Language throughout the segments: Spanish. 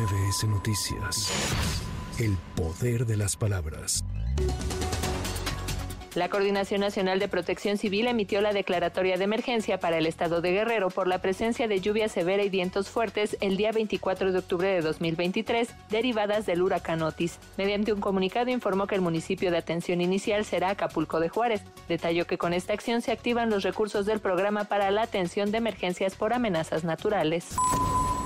MBS Noticias. El poder de las palabras. La Coordinación Nacional de Protección Civil emitió la declaratoria de emergencia para el estado de Guerrero por la presencia de lluvia severa y vientos fuertes el día 24 de octubre de 2023, derivadas del huracán Otis. Mediante un comunicado informó que el municipio de atención inicial será Acapulco de Juárez. Detalló que con esta acción se activan los recursos del programa para la atención de emergencias por amenazas naturales.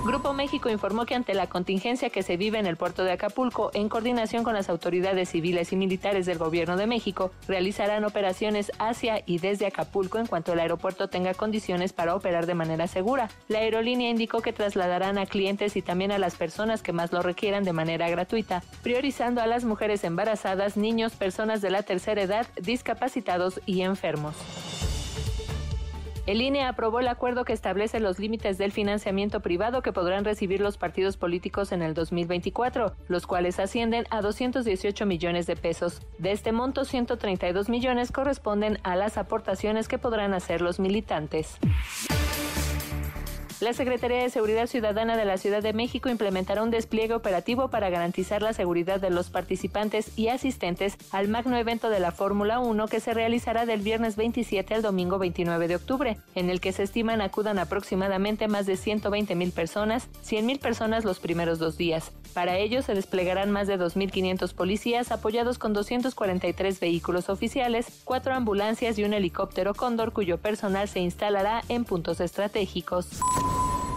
Grupo México informó que ante la contingencia que se vive en el puerto de Acapulco, en coordinación con las autoridades civiles y militares del Gobierno de México, realizarán operaciones hacia y desde Acapulco en cuanto el aeropuerto tenga condiciones para operar de manera segura. La aerolínea indicó que trasladarán a clientes y también a las personas que más lo requieran de manera gratuita, priorizando a las mujeres embarazadas, niños, personas de la tercera edad, discapacitados y enfermos. El INE aprobó el acuerdo que establece los límites del financiamiento privado que podrán recibir los partidos políticos en el 2024, los cuales ascienden a 218 millones de pesos. De este monto, 132 millones corresponden a las aportaciones que podrán hacer los militantes. La Secretaría de Seguridad Ciudadana de la Ciudad de México implementará un despliegue operativo para garantizar la seguridad de los participantes y asistentes al magno evento de la Fórmula 1 que se realizará del viernes 27 al domingo 29 de octubre, en el que se estiman acudan aproximadamente más de 120 mil personas, 100 mil personas los primeros dos días. Para ello se desplegarán más de 2.500 policías apoyados con 243 vehículos oficiales, cuatro ambulancias y un helicóptero Cóndor cuyo personal se instalará en puntos estratégicos.